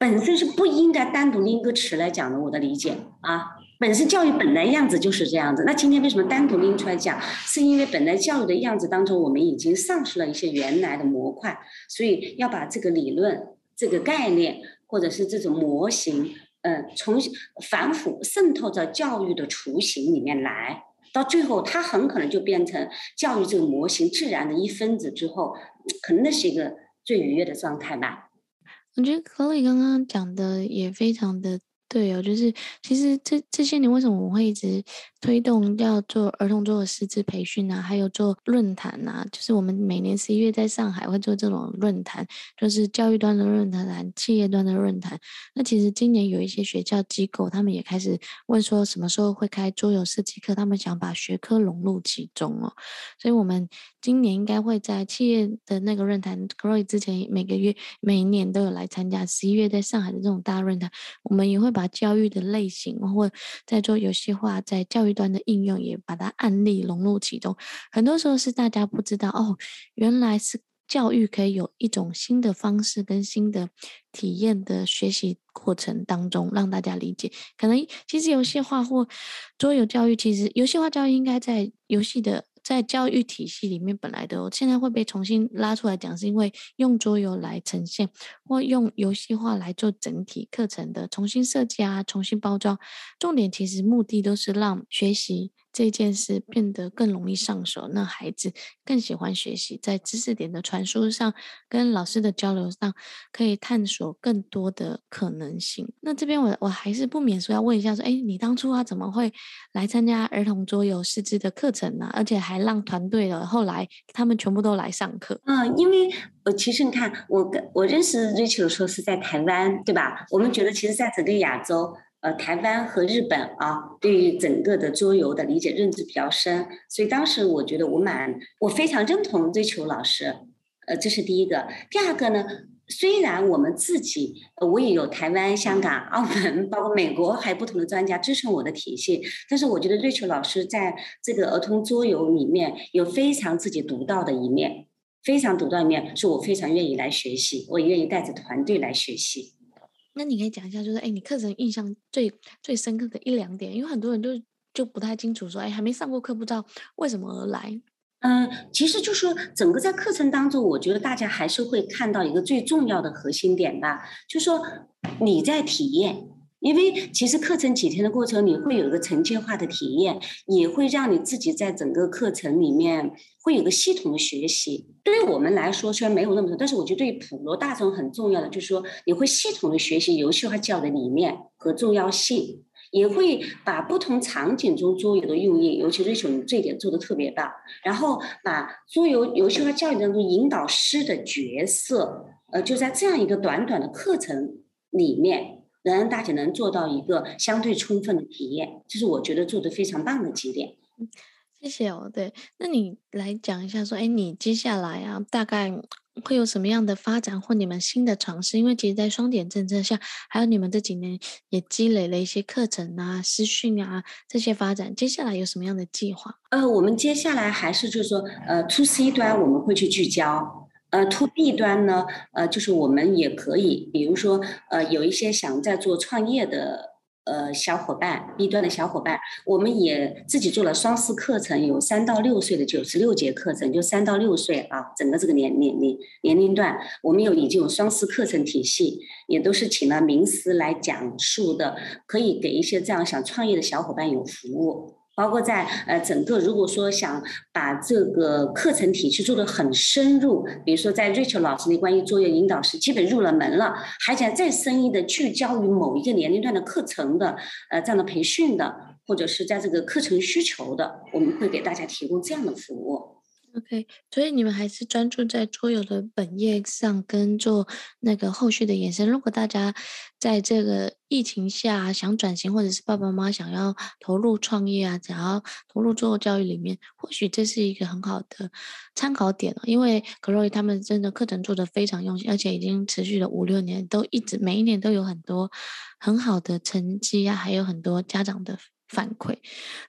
本身是不应该单独拎个词来讲的，我的理解啊，本身教育本来样子就是这样子。那今天为什么单独拎出来讲？是因为本来教育的样子当中，我们已经丧失了一些原来的模块，所以要把这个理论、这个概念或者是这种模型，嗯，重新反腐渗透到教育的雏形里面来，到最后它很可能就变成教育这个模型自然的一分子之后，可能那是一个最愉悦的状态吧。我觉得何丽刚刚讲的也非常的对哦，就是其实这这些年为什么我会一直推动要做儿童桌的师资培训啊，还有做论坛啊，就是我们每年十一月在上海会做这种论坛，就是教育端的论坛、企业端的论坛。那其实今年有一些学校机构，他们也开始问说什么时候会开桌游设计课，他们想把学科融入其中哦，所以我们。今年应该会在企业的那个论坛，Croy 之前每个月、每一年都有来参加。十一月在上海的这种大论坛，我们也会把把教育的类型，或在做游戏化，在教育端的应用，也把它案例融入其中。很多时候是大家不知道哦，原来是教育可以有一种新的方式跟新的体验的学习过程当中，让大家理解。可能其实游戏化或桌游教育，其实游戏化教育应该在游戏的。在教育体系里面本来的，现在会被重新拉出来讲，是因为用桌游来呈现，或用游戏化来做整体课程的重新设计啊，重新包装。重点其实目的都是让学习。这件事变得更容易上手，那孩子更喜欢学习，在知识点的传输上，跟老师的交流上，可以探索更多的可能性。那这边我我还是不免说要问一下，说，哎，你当初啊怎么会来参加儿童桌游师资的课程呢？而且还让团队的后来他们全部都来上课。嗯，因为我其实你看，我跟我认识 Rachel 的时候是在台湾，对吧？我们觉得其实在整个亚洲。呃，台湾和日本啊，对于整个的桌游的理解认知比较深，所以当时我觉得我蛮，我非常认同追求老师，呃，这是第一个。第二个呢，虽然我们自己，我也有台湾、香港、澳门，包括美国，还有不同的专家支撑我的体系，但是我觉得瑞秋老师在这个儿童桌游里面有非常自己独到的一面，非常独到一面，是我非常愿意来学习，我也愿意带着团队来学习。那你可以讲一下，就是哎，你课程印象最最深刻的一两点，因为很多人都就不太清楚说，哎，还没上过课，不知道为什么而来。嗯，其实就是说整个在课程当中，我觉得大家还是会看到一个最重要的核心点吧，就是说你在体验。因为其实课程几天的过程，你会有一个承接化的体验，也会让你自己在整个课程里面会有个系统的学习。对于我们来说，虽然没有那么多，但是我觉得对于普罗大众很重要的，就是说你会系统的学习游戏化教育的理念和重要性，也会把不同场景中桌游的用意，尤其是你这一点做得特别棒，然后把桌游游戏化教育当中引导师的角色，呃，就在这样一个短短的课程里面。能让大家能做到一个相对充分的体验，这是我觉得做的非常棒的几点。嗯，谢谢哦。对，那你来讲一下，说，哎，你接下来啊，大概会有什么样的发展或你们新的尝试？因为其实，在双点政策下，还有你们这几年也积累了一些课程啊、师训啊这些发展，接下来有什么样的计划？呃，我们接下来还是就是说，呃，to C 端我们会去聚焦。呃，to B 端呢，呃，就是我们也可以，比如说，呃，有一些想在做创业的呃，小伙伴，B 端的小伙伴，我们也自己做了双师课程，有三到六岁的九十六节课程，就三到六岁啊，整个这个年年龄年龄段，我们有已经有双师课程体系，也都是请了名师来讲述的，可以给一些这样想创业的小伙伴有服务。包括在呃整个，如果说想把这个课程体系做得很深入，比如说在 Rachel 老师那关于作业引导是基本入了门了，还想再深一的聚焦于某一个年龄段的课程的呃这样的培训的，或者是在这个课程需求的，我们会给大家提供这样的服务。OK，所以你们还是专注在桌游的本业上，跟做那个后续的延伸。如果大家在这个疫情下想转型，或者是爸爸妈妈想要投入创业啊，想要投入桌游教育里面，或许这是一个很好的参考点了。因为 Chloe 他们真的课程做得非常用心，而且已经持续了五六年，都一直每一年都有很多很好的成绩啊，还有很多家长的反馈。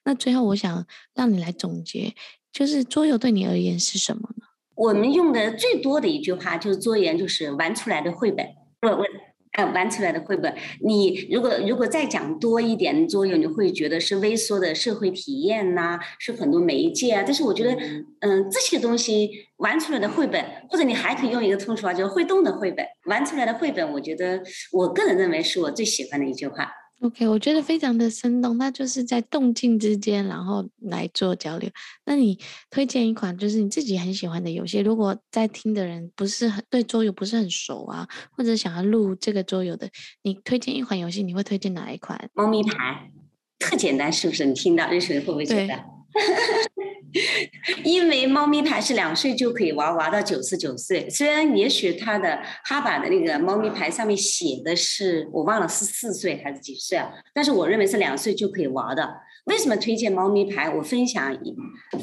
那最后，我想让你来总结。就是桌游对你而言是什么呢？我们用的最多的一句话就是桌游就是玩出来的绘本。我我呃玩出来的绘本。你如果如果再讲多一点桌游，你会觉得是微缩的社会体验呐、啊，是很多媒介啊。但是我觉得，嗯、呃，这些东西玩出来的绘本，或者你还可以用一个通俗话，就是会动的绘本。玩出来的绘本，我觉得我个人认为是我最喜欢的一句话。OK，我觉得非常的生动，那就是在动静之间，然后来做交流。那你推荐一款就是你自己很喜欢的游戏，如果在听的人不是很对桌游不是很熟啊，或者想要录这个桌游的，你推荐一款游戏，你会推荐哪一款？猫咪牌，特简单，是不是？你听到认识会不会觉得？因为猫咪牌是两岁就可以玩，玩到九十九岁。虽然也许他的哈巴的那个猫咪牌上面写的是我忘了是四岁还是几岁啊，但是我认为是两岁就可以玩的。为什么推荐猫咪牌？我分享一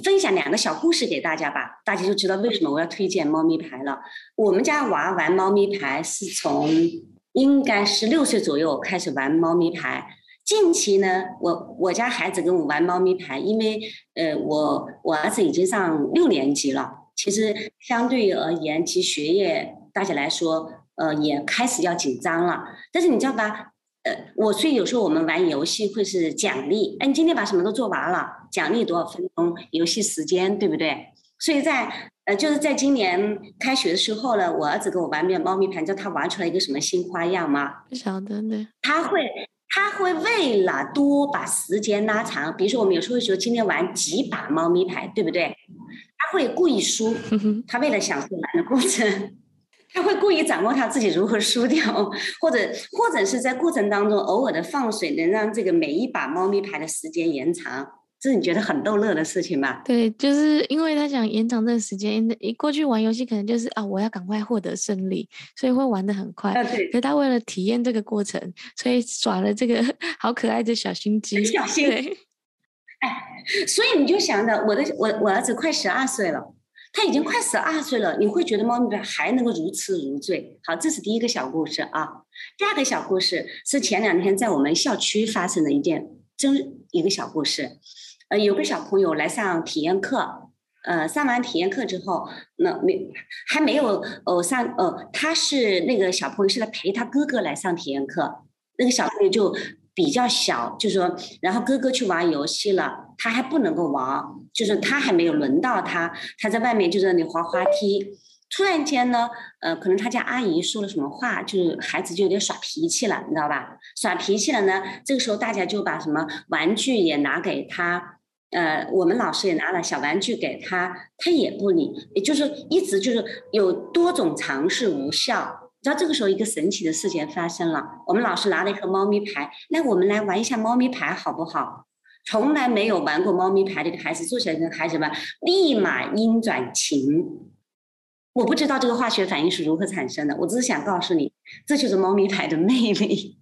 分享两个小故事给大家吧，大家就知道为什么我要推荐猫咪牌了。我们家娃玩猫咪牌是从应该是六岁左右开始玩猫咪牌。近期呢，我我家孩子跟我玩猫咪牌，因为呃，我我儿子已经上六年级了，其实相对而言，其学业大家来说，呃，也开始要紧张了。但是你知道吧，呃，我所以有时候我们玩游戏会是奖励，哎，你今天把什么都做完了，奖励多少分钟游戏时间，对不对？所以在呃，就是在今年开学的时候呢，我儿子跟我玩遍猫咪牌，你知道他玩出来一个什么新花样吗？不晓得呢。他会。他会为了多把时间拉长，比如说我们有时候会说今天玩几把猫咪牌，对不对？他会故意输，他为了享受玩的过程，他会故意掌握他自己如何输掉，或者或者是在过程当中偶尔的放水，能让这个每一把猫咪牌的时间延长。这是你觉得很逗乐的事情吧？对，就是因为他想延长这个时间。一过去玩游戏，可能就是啊，我要赶快获得胜利，所以会玩得很快。啊，对。可他为了体验这个过程，所以耍了这个 好可爱的小心机。小心。对。哎，所以你就想着，我的我我儿子快十二岁了，他已经快十二岁了，你会觉得猫咪牌还能够如痴如醉？好，这是第一个小故事啊。第二个小故事是前两天在我们校区发生的一件真一个小故事。呃，有个小朋友来上体验课，呃，上完体验课之后，那没还没有哦上哦，他是那个小朋友是来陪他哥哥来上体验课，那个小朋友就比较小，就说，然后哥哥去玩游戏了，他还不能够玩，就是他还没有轮到他，他在外面就在那里滑滑梯，突然间呢，呃，可能他家阿姨说了什么话，就是孩子就有点耍脾气了，你知道吧？耍脾气了呢，这个时候大家就把什么玩具也拿给他。呃，我们老师也拿了小玩具给他，他也不理，也就是一直就是有多种尝试无效。直到这个时候，一个神奇的事件发生了，我们老师拿了一盒猫咪牌，那我们来玩一下猫咪牌好不好？从来没有玩过猫咪牌的孩子坐起来跟孩子们立马阴转晴。我不知道这个化学反应是如何产生的，我只是想告诉你，这就是猫咪牌的魅力。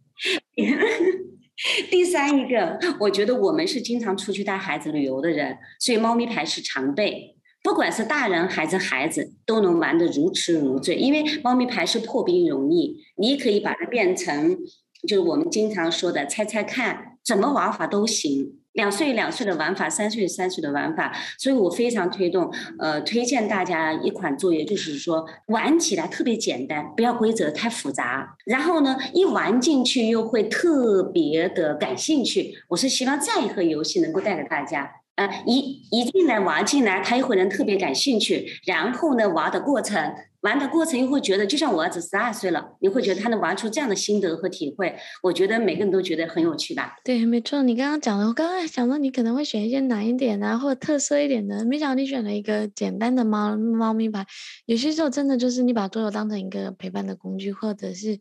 第三一个，我觉得我们是经常出去带孩子旅游的人，所以猫咪牌是常备，不管是大人还是孩子都能玩得如痴如醉。因为猫咪牌是破冰容易，你可以把它变成，就是我们经常说的猜猜看，怎么玩法都行。两岁两岁的玩法，三岁三岁的玩法，所以我非常推动，呃，推荐大家一款作业，就是说玩起来特别简单，不要规则太复杂，然后呢，一玩进去又会特别的感兴趣。我是希望这样一个游戏能够带给大家，呃，一一进来玩进来，他又会能特别感兴趣，然后呢，玩的过程。玩的过程又会觉得，就像我儿子十二岁了，你会觉得他能玩出这样的心得和体会，我觉得每个人都觉得很有趣吧？对，没错。你刚刚讲的，我刚刚想到你可能会选一些难一点啊，或者特色一点的，没想到你选了一个简单的猫猫咪牌。有些时候真的就是你把桌游当成一个陪伴的工具，或者是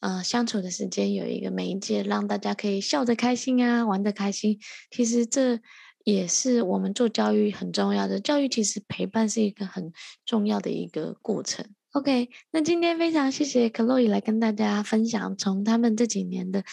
呃相处的时间有一个媒介，让大家可以笑得开心啊，玩得开心。其实这。也是我们做教育很重要的，教育其实陪伴是一个很重要的一个过程。OK，那今天非常谢谢克洛伊来跟大家分享从他们这几年的。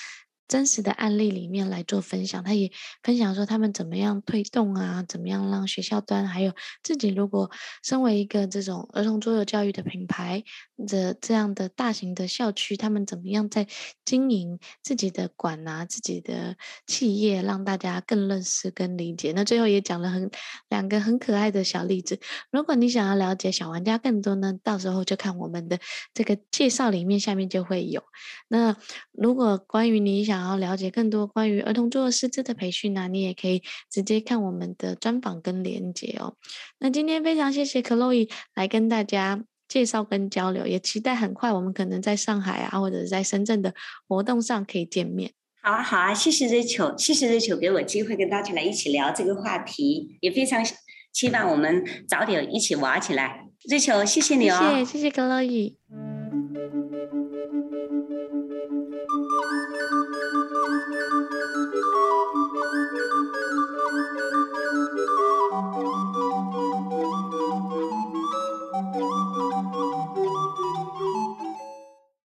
真实的案例里面来做分享，他也分享说他们怎么样推动啊，怎么样让学校端还有自己，如果身为一个这种儿童桌游教育的品牌的这样的大型的校区，他们怎么样在经营自己的馆啊，自己的企业，让大家更认识、跟理解。那最后也讲了很两个很可爱的小例子。如果你想要了解小玩家更多呢，到时候就看我们的这个介绍里面下面就会有。那如果关于你想想要了解更多关于儿童做师资的培训呢、啊，你也可以直接看我们的专访跟连接哦。那今天非常谢谢 Chloe 来跟大家介绍跟交流，也期待很快我们可能在上海啊，或者在深圳的活动上可以见面。好啊，好啊，谢谢 Rachel，谢谢 Rachel 给我机会跟大家来一起聊这个话题，也非常期望我们早点一起玩起来。Rachel，谢谢你哦，谢谢谢谢 Chloe。